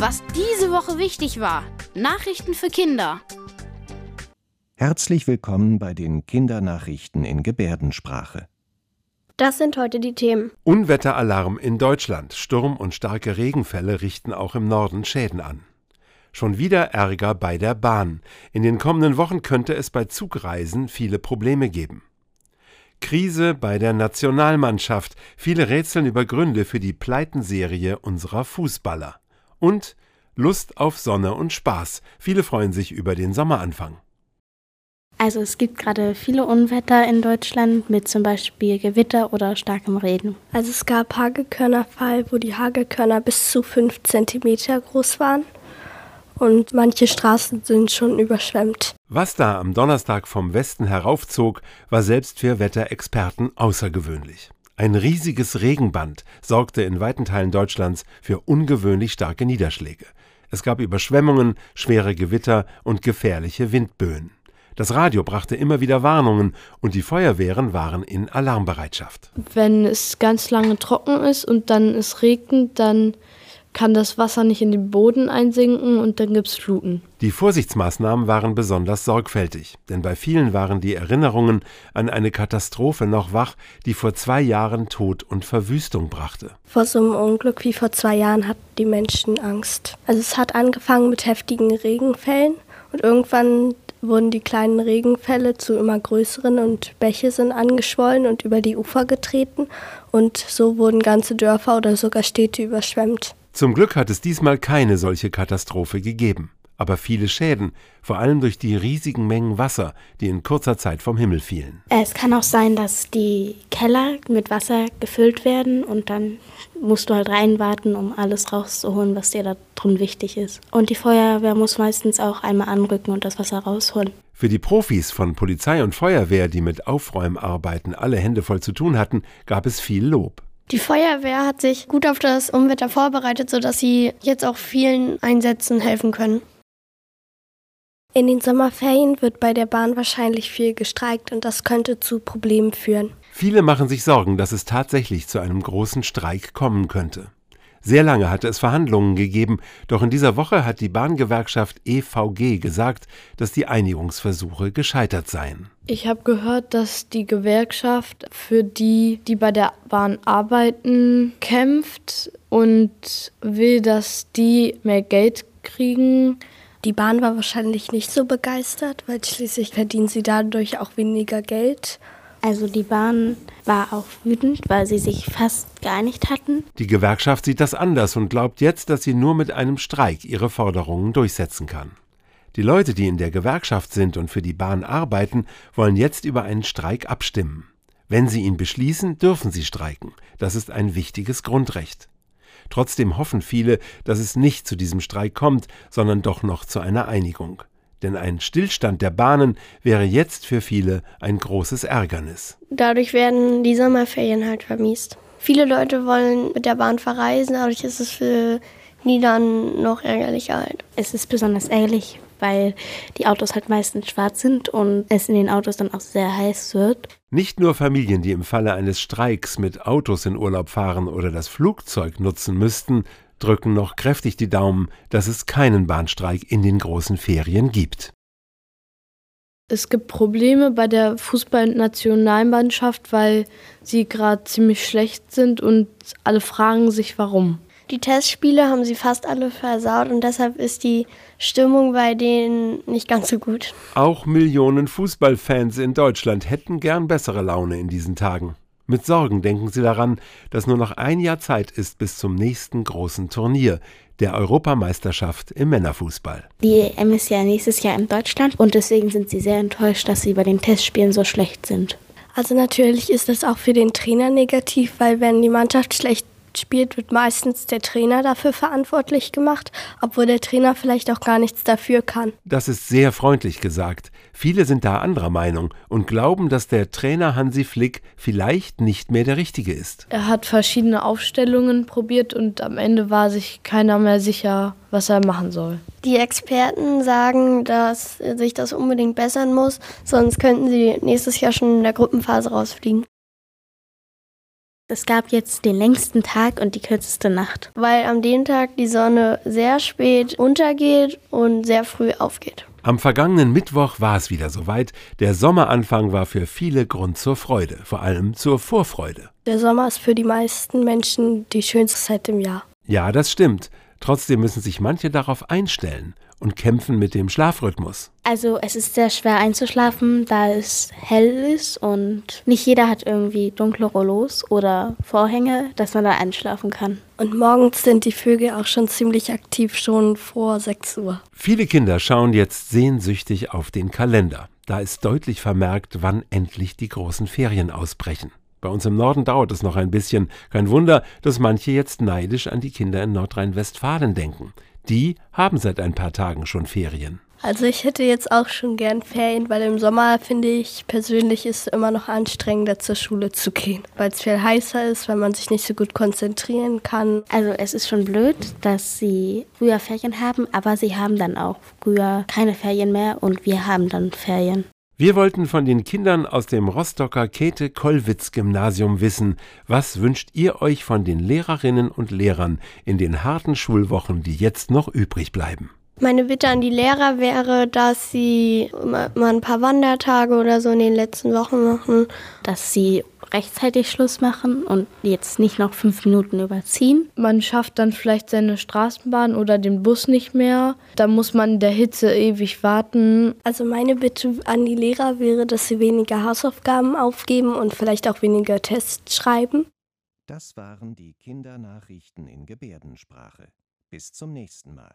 Was diese Woche wichtig war. Nachrichten für Kinder. Herzlich willkommen bei den Kindernachrichten in Gebärdensprache. Das sind heute die Themen. Unwetteralarm in Deutschland. Sturm und starke Regenfälle richten auch im Norden Schäden an. Schon wieder Ärger bei der Bahn. In den kommenden Wochen könnte es bei Zugreisen viele Probleme geben. Krise bei der Nationalmannschaft. Viele rätseln über Gründe für die Pleitenserie unserer Fußballer. Und Lust auf Sonne und Spaß. Viele freuen sich über den Sommeranfang. Also es gibt gerade viele Unwetter in Deutschland mit zum Beispiel Gewitter oder starkem Regen. Also es gab Hagelkörnerfall, wo die Hagelkörner bis zu fünf Zentimeter groß waren und manche Straßen sind schon überschwemmt. Was da am Donnerstag vom Westen heraufzog, war selbst für Wetterexperten außergewöhnlich. Ein riesiges Regenband sorgte in weiten Teilen Deutschlands für ungewöhnlich starke Niederschläge. Es gab Überschwemmungen, schwere Gewitter und gefährliche Windböen. Das Radio brachte immer wieder Warnungen und die Feuerwehren waren in Alarmbereitschaft. Wenn es ganz lange trocken ist und dann es regnet, dann kann das Wasser nicht in den Boden einsinken und dann gibt es Fluten. Die Vorsichtsmaßnahmen waren besonders sorgfältig, denn bei vielen waren die Erinnerungen an eine Katastrophe noch wach, die vor zwei Jahren Tod und Verwüstung brachte. Vor so einem Unglück wie vor zwei Jahren hatten die Menschen Angst. Also es hat angefangen mit heftigen Regenfällen und irgendwann wurden die kleinen Regenfälle zu immer größeren und Bäche sind angeschwollen und über die Ufer getreten und so wurden ganze Dörfer oder sogar Städte überschwemmt. Zum Glück hat es diesmal keine solche Katastrophe gegeben, aber viele Schäden, vor allem durch die riesigen Mengen Wasser, die in kurzer Zeit vom Himmel fielen. Es kann auch sein, dass die Keller mit Wasser gefüllt werden und dann musst du halt reinwarten, um alles rauszuholen, was dir da drin wichtig ist. Und die Feuerwehr muss meistens auch einmal anrücken und das Wasser rausholen. Für die Profis von Polizei und Feuerwehr, die mit Aufräumarbeiten alle Hände voll zu tun hatten, gab es viel Lob. Die Feuerwehr hat sich gut auf das Unwetter vorbereitet, sodass sie jetzt auch vielen Einsätzen helfen können. In den Sommerferien wird bei der Bahn wahrscheinlich viel gestreikt und das könnte zu Problemen führen. Viele machen sich Sorgen, dass es tatsächlich zu einem großen Streik kommen könnte. Sehr lange hatte es Verhandlungen gegeben, doch in dieser Woche hat die Bahngewerkschaft EVG gesagt, dass die Einigungsversuche gescheitert seien. Ich habe gehört, dass die Gewerkschaft für die, die bei der Bahn arbeiten, kämpft und will, dass die mehr Geld kriegen. Die Bahn war wahrscheinlich nicht so begeistert, weil schließlich verdienen sie dadurch auch weniger Geld. Also die Bahn war auch wütend, weil sie sich fast geeinigt hatten. Die Gewerkschaft sieht das anders und glaubt jetzt, dass sie nur mit einem Streik ihre Forderungen durchsetzen kann. Die Leute, die in der Gewerkschaft sind und für die Bahn arbeiten, wollen jetzt über einen Streik abstimmen. Wenn sie ihn beschließen, dürfen sie streiken. Das ist ein wichtiges Grundrecht. Trotzdem hoffen viele, dass es nicht zu diesem Streik kommt, sondern doch noch zu einer Einigung denn ein Stillstand der Bahnen wäre jetzt für viele ein großes Ärgernis. Dadurch werden die Sommerferien halt vermiest. Viele Leute wollen mit der Bahn verreisen, dadurch ist es für die dann noch ärgerlicher halt. Es ist besonders ärgerlich, weil die Autos halt meistens schwarz sind und es in den Autos dann auch sehr heiß wird. Nicht nur Familien, die im Falle eines Streiks mit Autos in Urlaub fahren oder das Flugzeug nutzen müssten, drücken noch kräftig die Daumen, dass es keinen Bahnstreik in den großen Ferien gibt. Es gibt Probleme bei der Fußballnationalmannschaft, weil sie gerade ziemlich schlecht sind und alle fragen sich warum. Die Testspiele haben sie fast alle versaut und deshalb ist die Stimmung bei denen nicht ganz so gut. Auch Millionen Fußballfans in Deutschland hätten gern bessere Laune in diesen Tagen. Mit Sorgen denken sie daran, dass nur noch ein Jahr Zeit ist bis zum nächsten großen Turnier, der Europameisterschaft im Männerfußball. Die EM ist ja nächstes Jahr in Deutschland und deswegen sind sie sehr enttäuscht, dass sie bei den Testspielen so schlecht sind. Also natürlich ist das auch für den Trainer negativ, weil wenn die Mannschaft schlecht spielt, wird meistens der Trainer dafür verantwortlich gemacht, obwohl der Trainer vielleicht auch gar nichts dafür kann. Das ist sehr freundlich gesagt. Viele sind da anderer Meinung und glauben, dass der Trainer Hansi Flick vielleicht nicht mehr der Richtige ist. Er hat verschiedene Aufstellungen probiert und am Ende war sich keiner mehr sicher, was er machen soll. Die Experten sagen, dass sich das unbedingt bessern muss, sonst könnten sie nächstes Jahr schon in der Gruppenphase rausfliegen. Es gab jetzt den längsten Tag und die kürzeste Nacht. Weil am dem Tag die Sonne sehr spät untergeht und sehr früh aufgeht. Am vergangenen Mittwoch war es wieder soweit. Der Sommeranfang war für viele Grund zur Freude, vor allem zur Vorfreude. Der Sommer ist für die meisten Menschen die schönste Zeit im Jahr. Ja, das stimmt. Trotzdem müssen sich manche darauf einstellen und kämpfen mit dem Schlafrhythmus. Also es ist sehr schwer einzuschlafen, da es hell ist und nicht jeder hat irgendwie dunkle Rollos oder Vorhänge, dass man da einschlafen kann. Und morgens sind die Vögel auch schon ziemlich aktiv, schon vor 6 Uhr. Viele Kinder schauen jetzt sehnsüchtig auf den Kalender. Da ist deutlich vermerkt, wann endlich die großen Ferien ausbrechen. Bei uns im Norden dauert es noch ein bisschen. Kein Wunder, dass manche jetzt neidisch an die Kinder in Nordrhein-Westfalen denken. Die haben seit ein paar Tagen schon Ferien. Also ich hätte jetzt auch schon gern Ferien, weil im Sommer finde ich persönlich ist es immer noch anstrengender zur Schule zu gehen, weil es viel heißer ist, weil man sich nicht so gut konzentrieren kann. Also es ist schon blöd, dass sie früher Ferien haben, aber sie haben dann auch früher keine Ferien mehr und wir haben dann Ferien. Wir wollten von den Kindern aus dem Rostocker Käthe-Kollwitz-Gymnasium wissen, was wünscht ihr euch von den Lehrerinnen und Lehrern in den harten Schulwochen, die jetzt noch übrig bleiben? Meine Bitte an die Lehrer wäre, dass sie mal ein paar Wandertage oder so in den letzten Wochen machen. Dass sie rechtzeitig Schluss machen und jetzt nicht noch fünf Minuten überziehen. Man schafft dann vielleicht seine Straßenbahn oder den Bus nicht mehr. Da muss man in der Hitze ewig warten. Also meine Bitte an die Lehrer wäre, dass sie weniger Hausaufgaben aufgeben und vielleicht auch weniger Tests schreiben. Das waren die Kindernachrichten in Gebärdensprache. Bis zum nächsten Mal.